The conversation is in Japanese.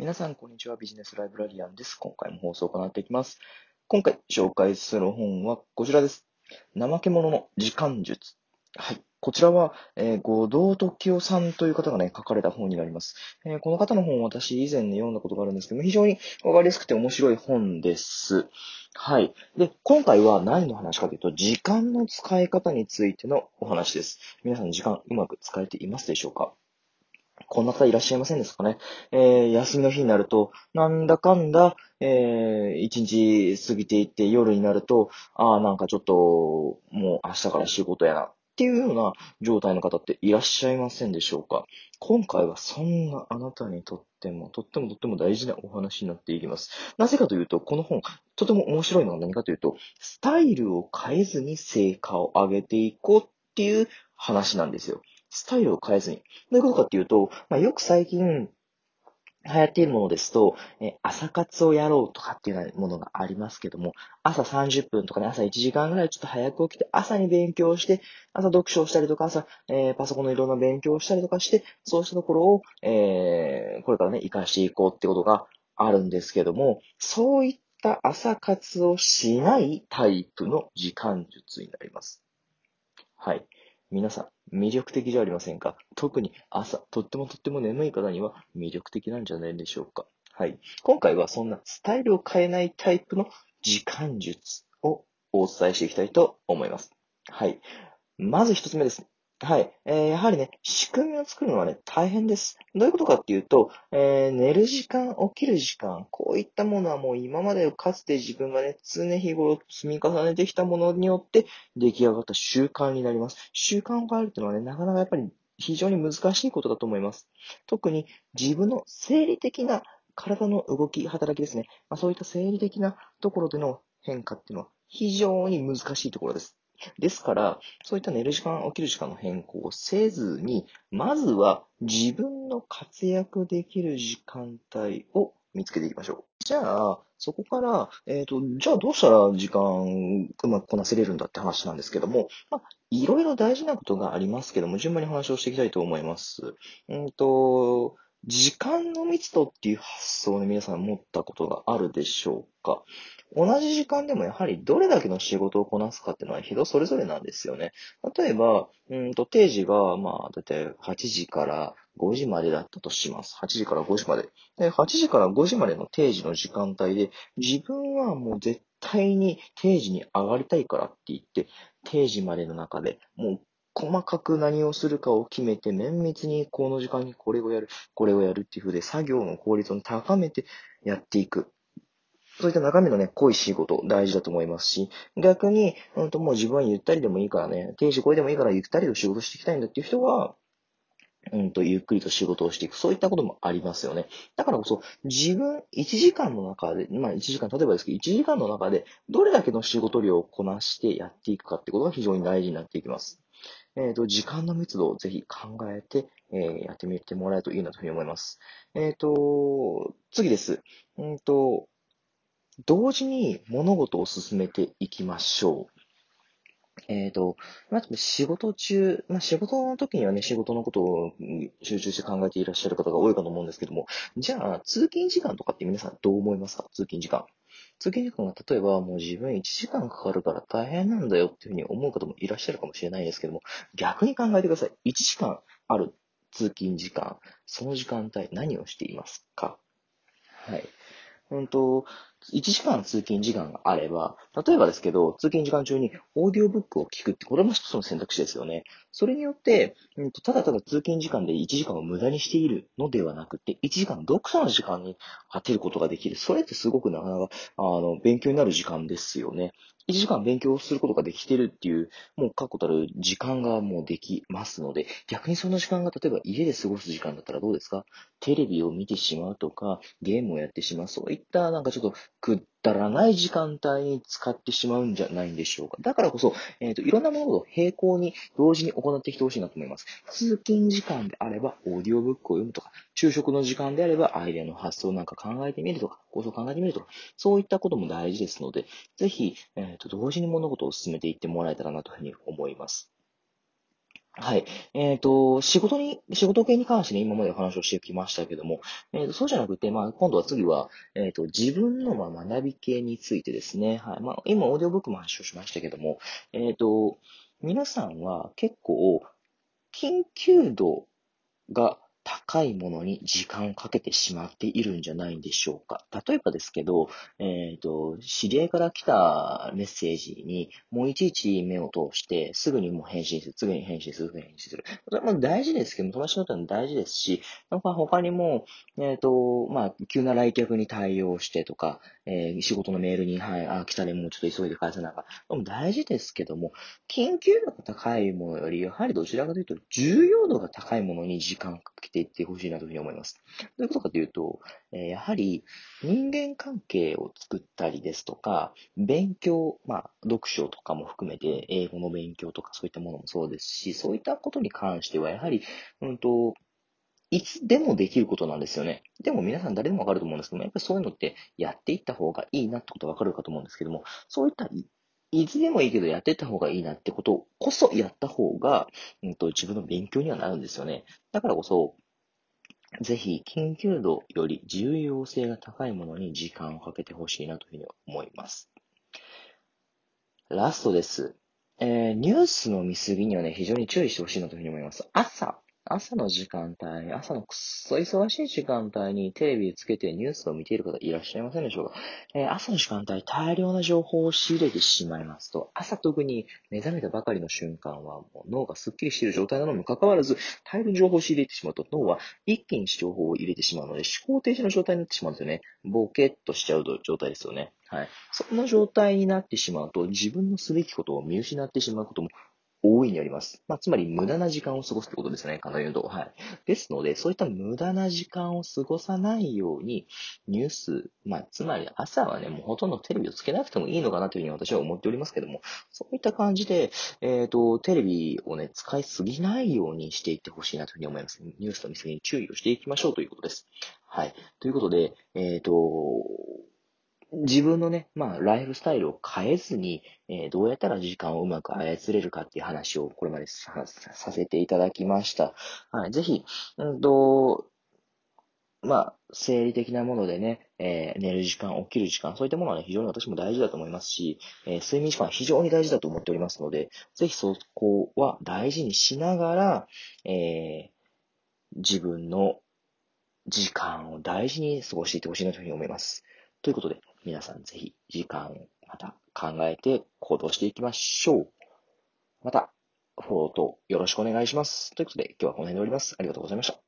皆さん、こんにちは。ビジネスライブラリアンです。今回も放送を行っていきます。今回紹介する本はこちらです。怠け者の時間術。はい。こちらは、えー、後藤時夫さんという方がね、書かれた本になります。えー、この方の本を私以前ね、読んだことがあるんですけども、非常にわかりやすくて面白い本です。はい。で、今回は何の話かというと、時間の使い方についてのお話です。皆さん時間うまく使えていますでしょうか？こんな方いらっしゃいませんですかね。えー、休みの日になると、なんだかんだ、えー、一日過ぎていって夜になると、ああ、なんかちょっと、もう明日から仕事やな。っていうような状態の方っていらっしゃいませんでしょうか今回はそんなあなたにとっても、とってもとっても大事なお話になっていきます。なぜかというと、この本、とても面白いのは何かというと、スタイルを変えずに成果を上げていこうっていう話なんですよ。スタイルを変えずに。どういうことかっていうと、まあ、よく最近、流行っているものですと、え朝活をやろうとかっていうようなものがありますけども、朝30分とかね、朝1時間ぐらいちょっと早く起きて、朝に勉強して、朝読書をしたりとか、朝、えー、パソコンのいろんな勉強をしたりとかして、そうしたところを、えー、これからね、活かしていこうってことがあるんですけども、そういった朝活をしないタイプの時間術になります。はい。皆さん、魅力的じゃありませんか？特に朝、とってもとっても眠い方には魅力的なんじゃないでしょうかはい。今回はそんなスタイルを変えないタイプの時間術をお伝えしていきたいと思います。はい。まず一つ目です。はい。えー、やはりね、仕組みを作るのはね、大変です。どういうことかっていうと、えー、寝る時間、起きる時間、こういったものはもう今までかつて自分がね、常日頃積み重ねてきたものによって出来上がった習慣になります。習慣を変えるっていうのはね、なかなかやっぱり非常に難しいことだと思います。特に自分の生理的な体の動き、働きですね。まあ、そういった生理的なところでの変化っていうのは非常に難しいところです。ですから、そういった寝る時間、起きる時間の変更をせずに、まずは自分の活躍できる時間帯を見つけていきましょう。じゃあ、そこから、えっ、ー、と、じゃあどうしたら時間うまくこなせれるんだって話なんですけども、まあ、いろいろ大事なことがありますけども、順番に話をしていきたいと思います。うんと、時間の密度っていう発想を、皆さん持ったことがあるでしょうか？同じ時間でもやはりどれだけの仕事をこなすかっていうのは人それぞれなんですよね。例えば、うんと定時が、まあ、だいたい8時から5時までだったとします。8時から5時まで。で、8時から5時までの定時の時間帯で、自分はもう絶対に定時に上がりたいからって言って、定時までの中でもう細かく何をするかを決めて、綿密にこの時間にこれをやる、これをやるっていう風で、作業の効率を高めてやっていく。そういった中身のね、濃い仕事、大事だと思いますし、逆に、うんともう自分はゆったりでもいいからね、定時これでもいいからゆったりと仕事していきたいんだっていう人は、うんと、ゆっくりと仕事をしていく。そういったこともありますよね。だからこそ、自分、1時間の中で、まあ1時間、例えばですけど、1時間の中で、どれだけの仕事量をこなしてやっていくかってことが非常に大事になっていきます。えっ、ー、と、時間の密度をぜひ考えて、えー、やってみてもらえるといいなというふうに思います。えっ、ー、と、次です。うんと、同時に物事を進めていきましょう。えっ、ー、と、まず仕事中、まあ、仕事の時にはね、仕事のことを集中して考えていらっしゃる方が多いかと思うんですけども、じゃあ、通勤時間とかって皆さんどう思いますか？通勤時間。通勤時間が例えばもう自分1時間かかるから大変なんだよっていうふうに思う方もいらっしゃるかもしれないですけども、逆に考えてください。1時間ある通勤時間、その時間帯何をしていますか？はい。うんと、1時間通勤時間があれば、例えばですけど、通勤時間中にオーディオブックを聞くって、これも一つの選択肢ですよね。それによって、うん、ただただ通勤時間で1時間を無駄にしているのではなくて、1時間読書の時間に当てることができる。それってすごくなかなか、あの、勉強になる時間ですよね。1時間勉強することができてるっていう、もう確固たる時間がもうできますので、逆にその時間が例えば家で過ごす時間だったらどうですか？テレビを見てしまうとか、ゲームをやってしまう、そういったなんかちょっとくだらない時間帯に使ってしまうんじゃないんでしょうか。だからこそ、えっ、ー、と、いろんなものを並行に同時に行ってきてほしいなと思います。通勤時間であれば、オーディオブックを読むとか、昼食の時間であれば、アイデアの発想なんか考えてみるとか、構想考えてみるとか、そういったことも大事ですので、ぜひ、えっ、ー、と、同時に物事を進めていってもらえたらなというふうに思います。はい。えっ、と、仕事に、仕事系に関してね、今までお話をしてきましたけども、えっ、と、そうじゃなくて、まあ、今度は次は、えっ、と、自分の、ま、学び系についてですね。はい。まあ、今、オーディオブックも発症しましたけども、えっ、と、皆さんは結構、緊急度が高いものに時間をかけてしまっているんじゃないんでしょうか。例えばですけど、えっ、と、知り合いから来たメッセージに、もういちいち目を通して、すぐにもう返信する、すぐに返信する、すぐに返信する。それも大事ですけど、友達にとっても大事ですし、なんか他にも、えっ、と、まあ、急な来客に対応してとか、えー仕事のメールに、はい、あ、来たね、もうちょっと急いで返さなかった。も大事ですけども、緊急度が高いものより、やはりどちらかというと、重要度が高いものに時間をかけていってほしいなというふうに思います。どういうことかというと、えやはり人間関係を作ったりですとか、勉強、まあ、読書とかも含めて、英語の勉強とかそういったものもそうですし、そういったことに関しては、やはり、うんと、いつでもできることなんですよね。でも皆さん誰でもわかると思うんですけども、やっぱりそういうのってやっていった方がいいなってことわかるかと思うんですけども、そういったいつでもいいけどやっていった方がいいなってことこそやった方が、うんと、自分の勉強にはなるんですよね。だからこそ、ぜひ緊急度より重要性が高いものに時間をかけてほしいなというふうに思います。ラストです。えー、ニュースの見過ぎにはね、非常に注意してほしいなというふうに思います。朝、朝の時間帯、朝のくっそ忙しい時間帯にテレビつけてニュースを見ている方いらっしゃいませんでしょうか、えー、朝の時間帯、大量な情報を仕入れてしまいますと、朝特に目覚めたばかりの瞬間はもう脳がスッキリしている状態なのにもかかわらず、大量に情報を仕入れてしまうと脳は一気に情報を入れてしまうので思考停止の状態になってしまうんですよね。ボケっとしちゃう状態ですよね。はい。そんな状態になってしまうと、自分のすべきことを見失ってしまうことも大いにあります。まあ、つまり無駄な時間を過ごすってことですね。簡単に言うと。はい。ですので、そういった無駄な時間を過ごさないように、ニュース、まあ、つまり朝はね、もうほとんどテレビをつけなくてもいいのかなというふうに私は思っておりますけども、そういった感じで、えっ、ー、と、テレビをね、使いすぎないようにしていってほしいなというふうに思います。ニュースの見過ぎに注意をしていきましょうということです。はい。ということで、えっ、ー、と、自分のね、まあ、ライフスタイルを変えずに、えー、どうやったら時間をうまく操れるかっていう話をこれまでさせていただきました。はい。ぜひ、うんと、まあ、生理的なものでね、えー、寝る時間、起きる時間、そういったものはね、非常に私も大事だと思いますし、えー、睡眠時間は非常に大事だと思っておりますので、ぜひそこは大事にしながら、えー、自分の時間を大事に過ごしていってほしいなというふうに思います。ということで、皆さんぜひ時間をまた考えて行動していきましょう。また、フォローとよろしくお願いします。ということで、今日はこの辺で終わります。ありがとうございました。